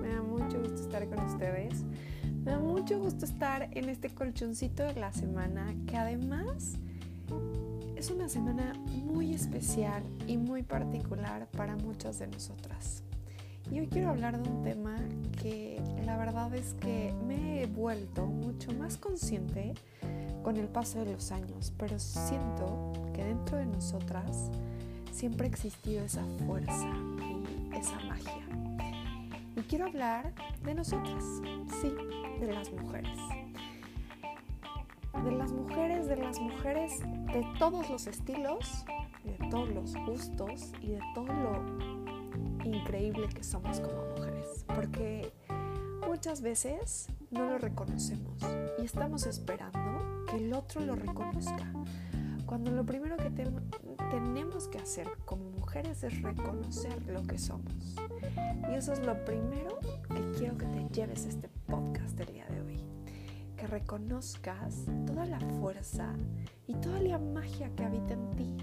Me da mucho gusto estar con ustedes. Me da mucho gusto estar en este colchoncito de la semana que además es una semana muy especial y muy particular para muchas de nosotras. Y hoy quiero hablar de un tema que la verdad es que me he vuelto mucho más consciente con el paso de los años, pero siento que dentro de nosotras siempre ha existido esa fuerza y esa magia. Y quiero hablar de nosotras, sí, de las mujeres. De las mujeres, de las mujeres de todos los estilos, de todos los gustos y de todo lo increíble que somos como mujeres. Porque muchas veces no lo reconocemos y estamos esperando que el otro lo reconozca. Cuando lo primero que tenemos que hacer como es reconocer lo que somos. Y eso es lo primero que quiero que te lleves este podcast del día de hoy. Que reconozcas toda la fuerza y toda la magia que habita en ti.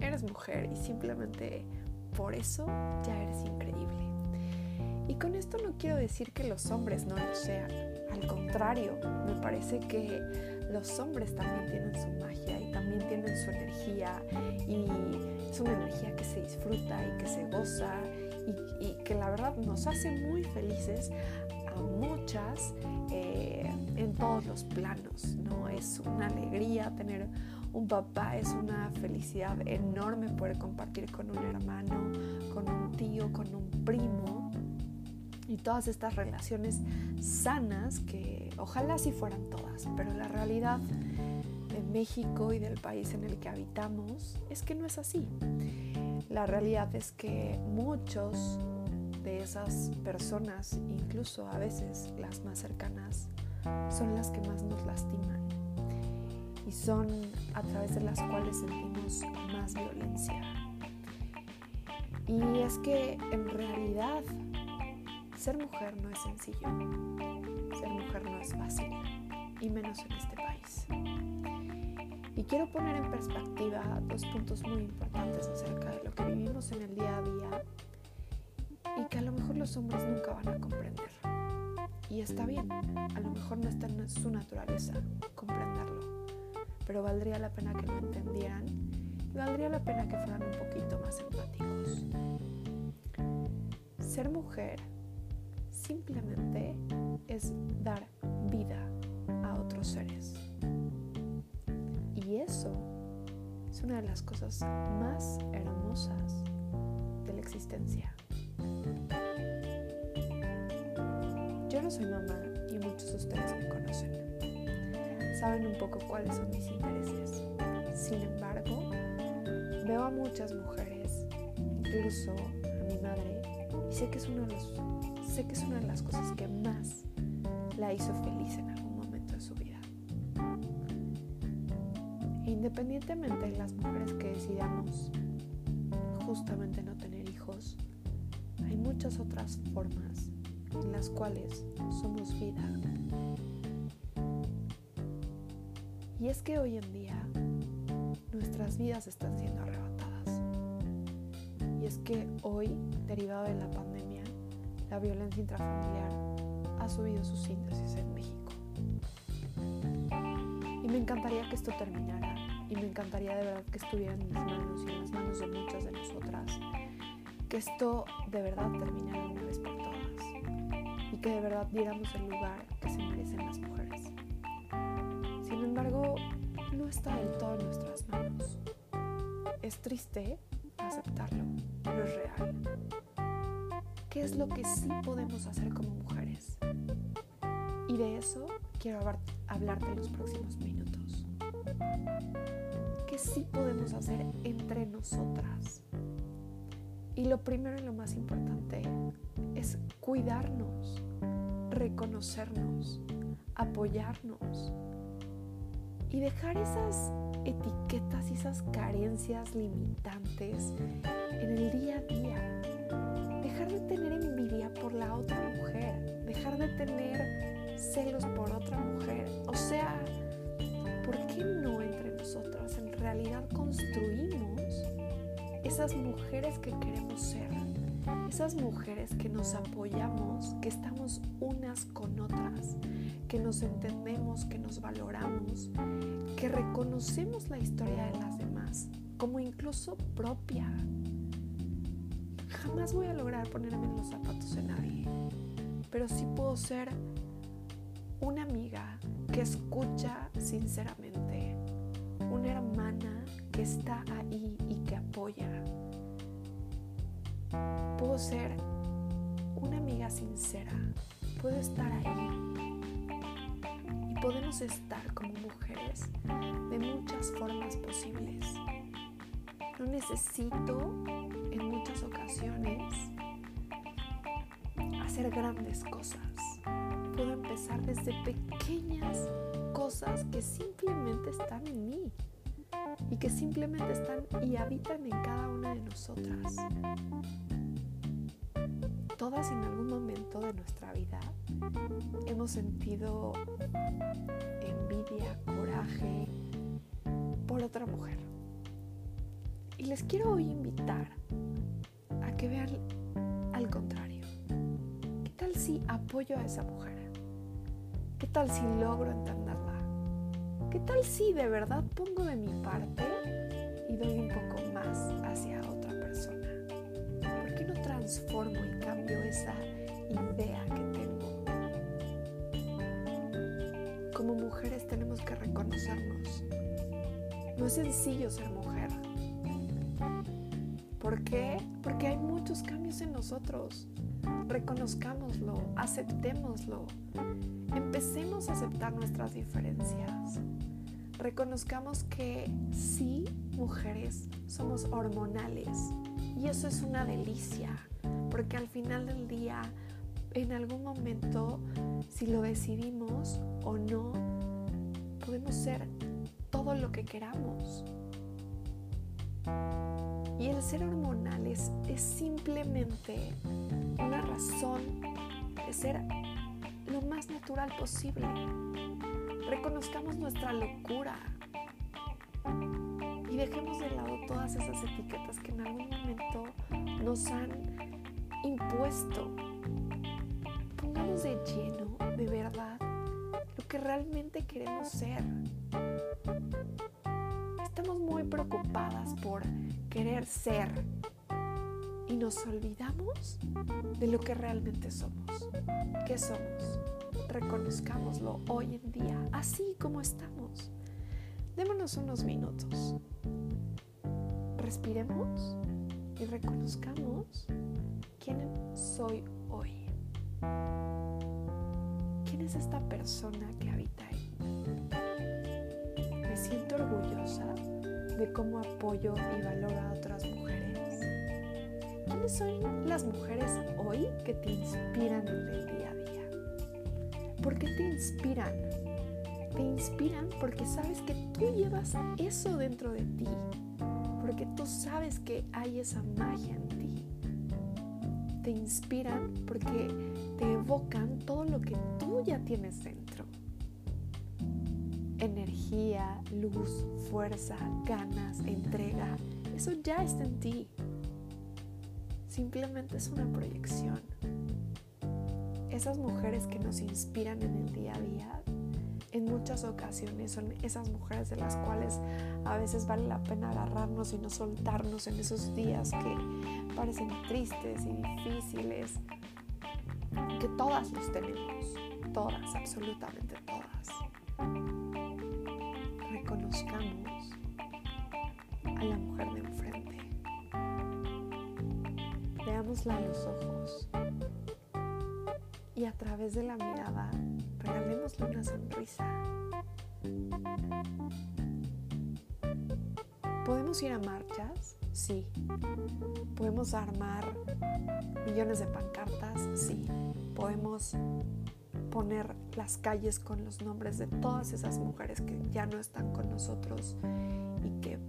Eres mujer y simplemente por eso ya eres increíble. Y con esto no quiero decir que los hombres no lo sean. Al contrario, me parece que los hombres también tienen su magia y también tienen su energía y es una energía que se disfruta y que se goza y, que la verdad nos hace muy felices a muchas eh, en todos los planos, ¿no? Es una alegría tener un papá, es una felicidad enorme poder compartir con un hermano, con un tío, con un primo y todas estas relaciones sanas que ojalá sí fueran todas, pero la realidad de México y del país en el que habitamos es que no es así. La realidad es que muchos de esas personas, incluso a veces las más cercanas, son las que más nos lastiman y son a través de las cuales sentimos más violencia. Y es que en realidad ser mujer no es sencillo, ser mujer no es fácil, y menos en este país. Y quiero poner en perspectiva dos puntos muy importantes acerca de lo que vivimos en el día a día y que a lo mejor los hombres nunca van a comprender. Y está bien, a lo mejor no está en su naturaleza comprenderlo, pero valdría la pena que lo entendieran y valdría la pena que fueran un poquito más empáticos. Ser mujer simplemente es dar vida a otros seres. Y eso es una de las cosas más hermosas de la existencia. Yo no soy mamá y muchos de ustedes me conocen. Saben un poco cuáles son mis intereses. Sin embargo, veo a muchas mujeres, incluso a mi madre, y sé que es uno de los sé que es una de las cosas que más la hizo feliz en algún momento de su vida. E independientemente de las mujeres que decidamos justamente no tener hijos, hay muchas otras formas en las cuales somos vida. Y es que hoy en día nuestras vidas están siendo arrebatadas. Y es que hoy, derivado de la pandemia, la violencia intrafamiliar ha subido sus índices en México. Y me encantaría que esto terminara y me encantaría de verdad que estuviera en mis manos y en las manos de muchas de nosotras, que esto de verdad terminara una vez por todas y que de verdad diéramos el lugar que se merecen las mujeres. Sin embargo, no está del todo en nuestras manos. Es triste aceptarlo, pero es real es lo que sí podemos hacer como mujeres. Y de eso quiero hablarte en los próximos minutos. ¿Qué sí podemos hacer entre nosotras? Y lo primero y lo más importante es cuidarnos, reconocernos, apoyarnos y dejar esas etiquetas y esas carencias limitantes en el día a día dejar de tener envidia por la otra mujer, dejar de tener celos por otra mujer. O sea, ¿por qué no entre nosotras en realidad construimos esas mujeres que queremos ser? Esas mujeres que nos apoyamos, que estamos unas con otras, que nos entendemos, que nos valoramos, que reconocemos la historia de las demás como incluso propia. Jamás voy a lograr ponerme en los zapatos de nadie, pero sí puedo ser una amiga que escucha sinceramente, una hermana que está ahí y que apoya. Puedo ser una amiga sincera, puedo estar ahí y podemos estar como mujeres de muchas formas posibles. No necesito muchas ocasiones hacer grandes cosas. Puedo empezar desde pequeñas cosas que simplemente están en mí y que simplemente están y habitan en cada una de nosotras. Todas en algún momento de nuestra vida hemos sentido envidia, coraje por otra mujer. Y les quiero hoy invitar que vean al contrario. ¿Qué tal si apoyo a esa mujer? ¿Qué tal si logro entenderla? ¿Qué tal si de verdad pongo de mi parte y doy un poco más hacia otra persona? ¿Por qué no transformo y cambio esa idea que tengo? Como mujeres tenemos que reconocernos. No es sencillo ser mujer. ¿Por Porque hay muchos cambios en nosotros. Reconozcámoslo, aceptémoslo. Empecemos a aceptar nuestras diferencias. Reconozcamos que sí, mujeres, somos hormonales. Y eso es una delicia, porque al final del día, en algún momento, si lo decidimos o no, podemos ser todo lo que queramos. Y el ser hormonales es simplemente una razón de ser lo más natural posible. Reconozcamos nuestra locura y dejemos de lado todas esas etiquetas que en algún momento nos han impuesto. Pongamos de lleno, de verdad, lo que realmente queremos ser. Estamos muy preocupadas por querer ser y nos olvidamos de lo que realmente somos. ¿Qué somos? Reconozcámoslo hoy en día, así como estamos. Démonos unos minutos. Respiremos y reconozcamos quién soy hoy. ¿Quién es esta persona que habita ahí? Me siento orgullosa de cómo apoyo y valoro a otras mujeres. ¿Quiénes son las mujeres hoy que te inspiran en el día a día? ¿Por qué te inspiran? Te inspiran porque sabes que tú llevas eso dentro de ti, porque tú sabes que hay esa magia en ti. Te inspiran porque te evocan todo lo que tú ya tienes dentro energía, luz, fuerza, ganas, entrega. Eso ya está en ti. Simplemente es una proyección. Esas mujeres que nos inspiran en el día a día, en muchas ocasiones son esas mujeres de las cuales a veces vale la pena agarrarnos y no soltarnos en esos días que parecen tristes y difíciles, que todas los tenemos, todas, absolutamente todas reconozcamos a la mujer de enfrente. Veámosla a los ojos y a través de la mirada regalémosle una sonrisa. ¿Podemos ir a marchas? Sí. ¿Podemos armar millones de pancartas? Sí. ¿Podemos poner las calles con los nombres de todas esas mujeres que ya no están con nosotros y que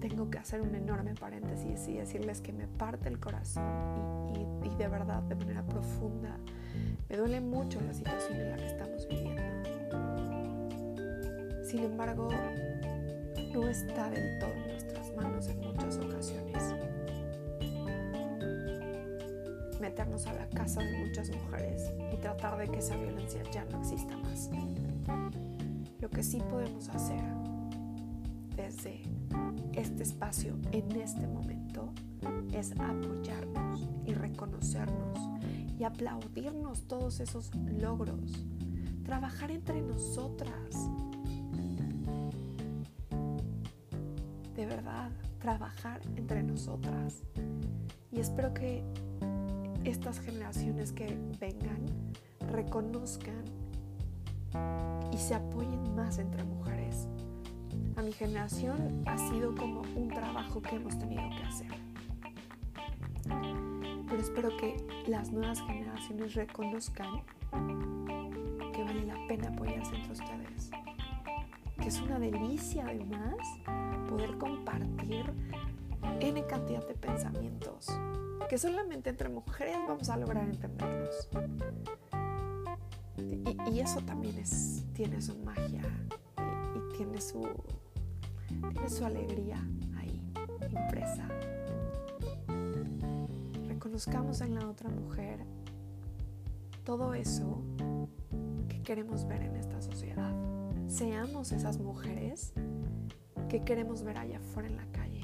tengo que hacer un enorme paréntesis y decirles que me parte el corazón y, de verdad, de manera profunda, me duele mucho la situación en la que estamos viviendo. Sin embargo, no está del todo en nuestras manos en muchas ocasiones. Meternos a la casa de muchas mujeres y tratar de que esa violencia ya no exista más. Lo que sí podemos hacer desde este espacio en este momento es apoyarnos y reconocernos y aplaudirnos todos esos logros, trabajar entre nosotras. De verdad, trabajar entre nosotras. Y espero que estas generaciones que vengan reconozcan y se apoyen más entre mujeres. A mi generación ha sido como un trabajo que hemos tenido que hacer. Pero espero que las nuevas generaciones reconozcan que vale la pena apoyarse entre ustedes. Que es una delicia además poder compartir N cantidad de pensamientos que solamente entre mujeres vamos a lograr entenderlos. Y, eso también es, tiene su magia y, tiene, su, tiene su alegría ahí impresa. Reconozcamos en la otra mujer todo eso que queremos ver en esta sociedad. Seamos esas mujeres que queremos ver allá afuera en la calle,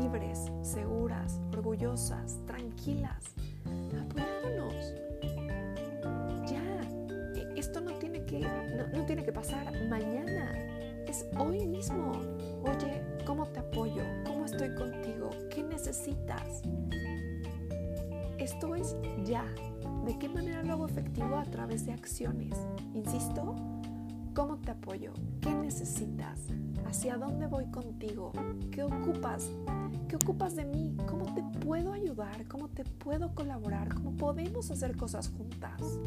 libres, seguras, orgullosas, tranquilas, apoyándonos. Ya, e, esto no tiene que, no, tiene que pasar mañana, es hoy mismo. Oye, ¿cómo te apoyo? ¿Cómo estoy contigo? ¿Qué necesitas? Esto es ya. ¿De qué manera lo hago efectivo? A través de acciones. Insisto, ¿cómo te apoyo? ¿Qué necesitas? ¿Hacia dónde voy contigo? ¿Qué ocupas? ¿Qué ocupas de mí? ¿Cómo te puedo ayudar? ¿Cómo te puedo colaborar? ¿Cómo podemos hacer cosas juntas?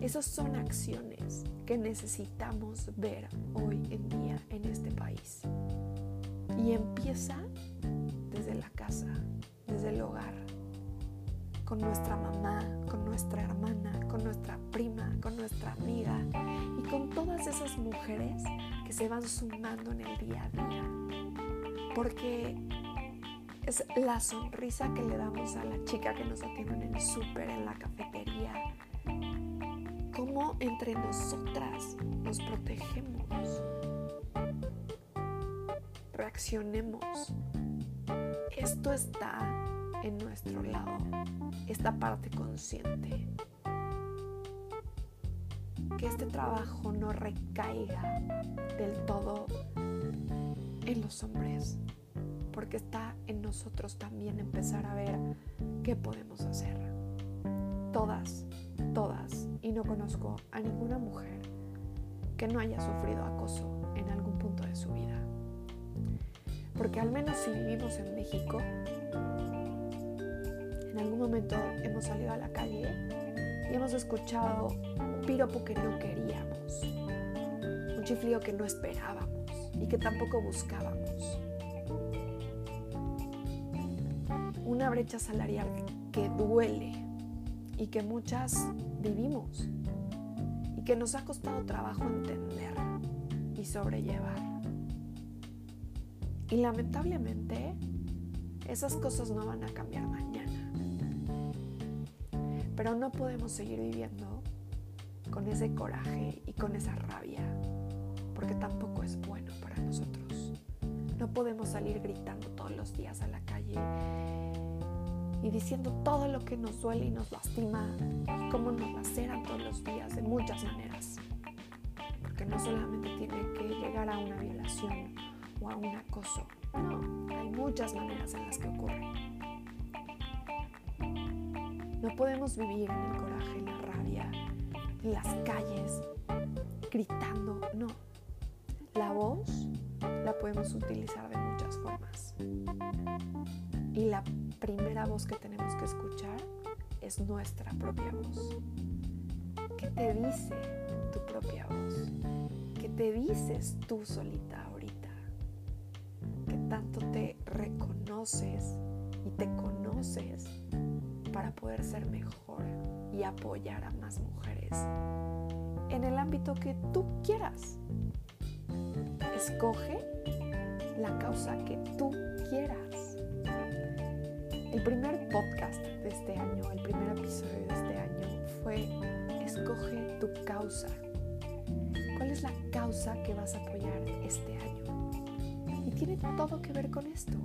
Esas son acciones que necesitamos ver hoy en día en este país. Y empieza desde la casa, desde el hogar, con nuestra mamá, nuestra hermana, con nuestra prima, con nuestra amiga y con todas esas mujeres que se van sumando en el día a día. Porque es la sonrisa que le damos a la chica que nos atiende en el súper, en la cafetería. Cómo entre nosotras nos protegemos. Reaccionemos. Esto está en nuestro lado esta parte consciente. Que este trabajo no recaiga del todo en los hombres, porque está en nosotros también empezar a ver qué podemos hacer. Todas, todas, y no conozco a ninguna mujer que no haya sufrido acoso en algún punto de su vida. Porque al menos si vivimos en México, en algún momento hemos salido a la calle y hemos escuchado un piropo que no queríamos, un chiflío que no esperábamos y que tampoco buscábamos, una brecha salarial que duele y que muchas vivimos y que nos ha costado trabajo entender y sobrellevar. Y lamentablemente esas cosas no van a cambiar mañana. Pero no podemos seguir viviendo con ese coraje y con esa rabia, porque tampoco es bueno para nosotros. No podemos salir gritando todos los días a la calle y diciendo todo lo que nos duele y nos lastima, cómo nos laceran todos los días de muchas maneras. Porque no solamente tiene que llegar a una violación o a un acoso, no, hay muchas maneras en las que ocurre. No podemos vivir en el coraje, en la rabia, en las calles, gritando, no. La voz la podemos utilizar de muchas formas. Y la primera voz que tenemos que escuchar es nuestra propia voz. ¿Qué te dice tu propia voz? ¿Qué te dices tú solita ahorita? ¿Qué tanto te reconoces y te conoces para poder ser mejor y apoyar a más mujeres en el ámbito que tú quieras. Escoge la causa que tú quieras. El primer podcast de este año, el primer episodio de este año fue Escoge tu causa. ¿Cuál es la causa que vas a apoyar este año? Y tiene todo que ver con esto.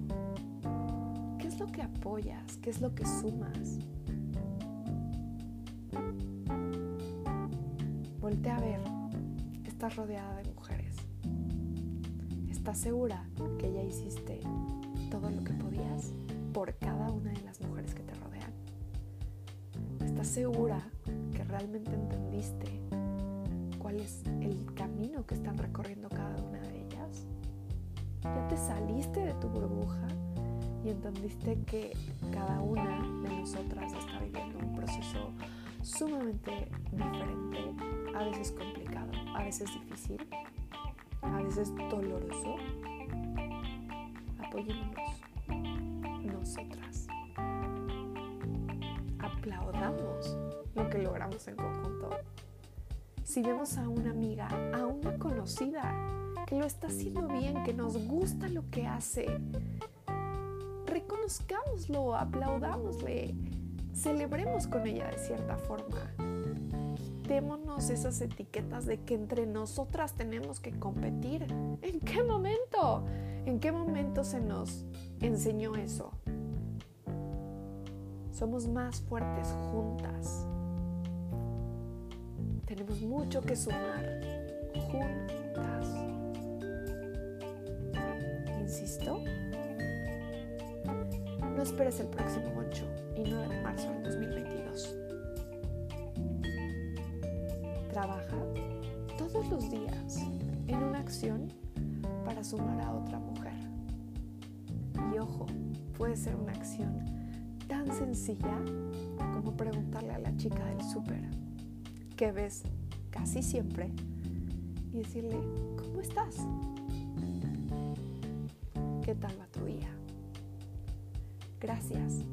¿Qué es lo que apoyas? ¿Qué es lo que sumas? Voltea a ver. Estás rodeada de mujeres. ¿Estás segura que ya hiciste todo lo que podías por cada una de las mujeres que te rodean? ¿Estás segura que realmente entendiste cuál es el camino que están recorriendo cada una de ellas? ¿Ya te saliste de tu burbuja y entendiste que cada una de nosotras está viviendo un proceso sumamente diferente, a veces complicado, a veces difícil, a veces doloroso? apoyémonos nosotras. Aplaudamos lo que logramos en conjunto. Si vemos a una amiga, a una conocida, que lo está haciendo bien, que nos gusta lo que hace, reconozcámoslo, aplaudámosle, celebremos con ella de cierta forma. Quitémonos esas etiquetas de que entre nosotras tenemos que competir. ¿En qué momento? ¿En qué momento se nos enseñó eso? Somos más fuertes juntas. Tenemos mucho que sumar juntas. Esperes el próximo 8 y 9 de marzo del 2022. Trabaja todos los días en una acción para sumar a otra mujer. Y ojo, puede ser una acción tan sencilla como preguntarle a la chica del súper que ves casi siempre y decirle, ¿cómo estás? ¿Qué tal va tu día? Gracias.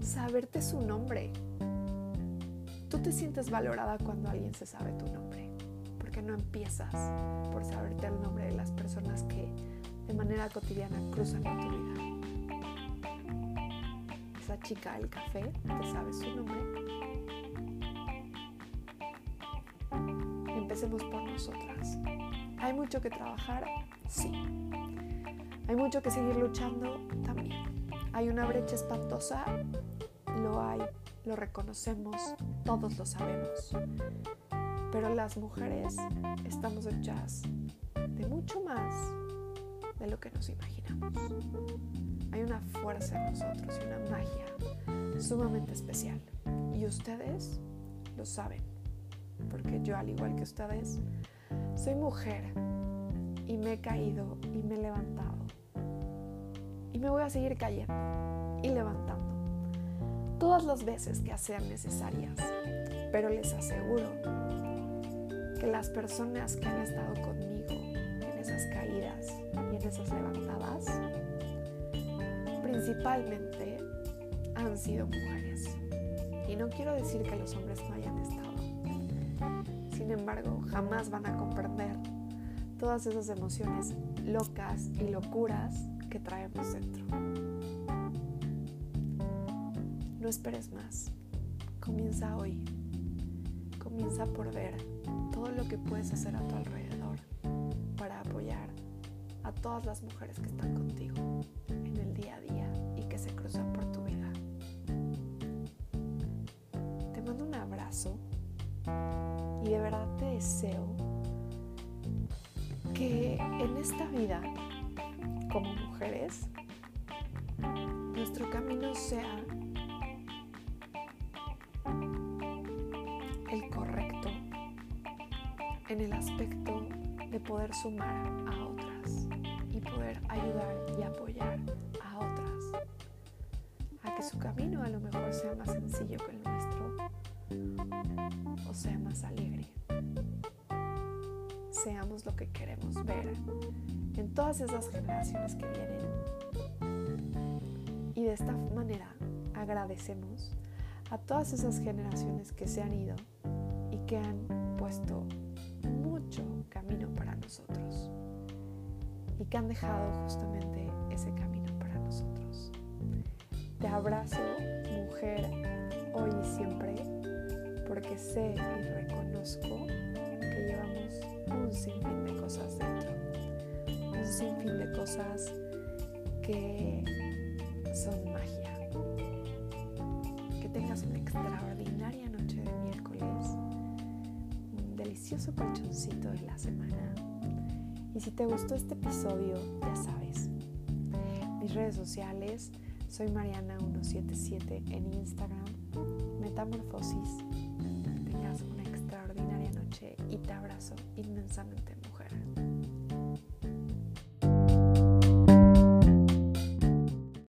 Saberte su nombre. Tú te sientes valorada cuando alguien se sabe tu nombre no empiezas por saberte el nombre de las personas que de manera cotidiana cruzan en tu vida? Esa chica del café, ¿te sabes su nombre? Empecemos por nosotras. ¿Hay mucho que trabajar? Sí. ¿Hay mucho que seguir luchando? También. ¿Hay una brecha espantosa? Lo hay, lo reconocemos, todos lo sabemos. Pero las mujeres estamos hechas de mucho más de lo que nos imaginamos. Hay una fuerza en nosotros y una magia sumamente especial. Y ustedes lo saben, porque yo al igual que ustedes, soy mujer y me he caído y me he levantado. Y me voy a seguir cayendo y levantando todas las veces que sean necesarias. Pero les aseguro que las personas que han estado conmigo en esas caídas y en esas levantadas, principalmente han sido mujeres. Y no quiero decir que los hombres no hayan estado. Sin embargo, jamás van a comprender todas esas emociones locas y locuras que traemos dentro. No esperes más. Comienza hoy. Comienza por ver todo lo que puedes hacer a tu alrededor para apoyar a todas las mujeres que están contigo en el día a día y que se cruzan por tu vida. Te mando un abrazo y de verdad te deseo que en esta vida, como nuestro camino sea en el aspecto de poder sumar a otras y poder ayudar y apoyar a otras a que su camino a lo mejor sea más sencillo que el nuestro o sea más alegre. Seamos lo que queremos ver en todas esas generaciones que vienen. Y de esta manera agradecemos a todas esas generaciones que se han ido y que han puesto mucho camino para nosotros y que han dejado justamente ese camino para nosotros. Te abrazo, mujer, hoy y siempre, porque sé y reconozco cosas que son magia. Que tengas una extraordinaria noche de miércoles, un delicioso colchoncito de la semana. Y si te gustó este episodio, ya sabes, mis redes sociales, soy Mariana177 en Instagram, Metamorfosis. Tengas una extraordinaria noche y te abrazo inmensamente.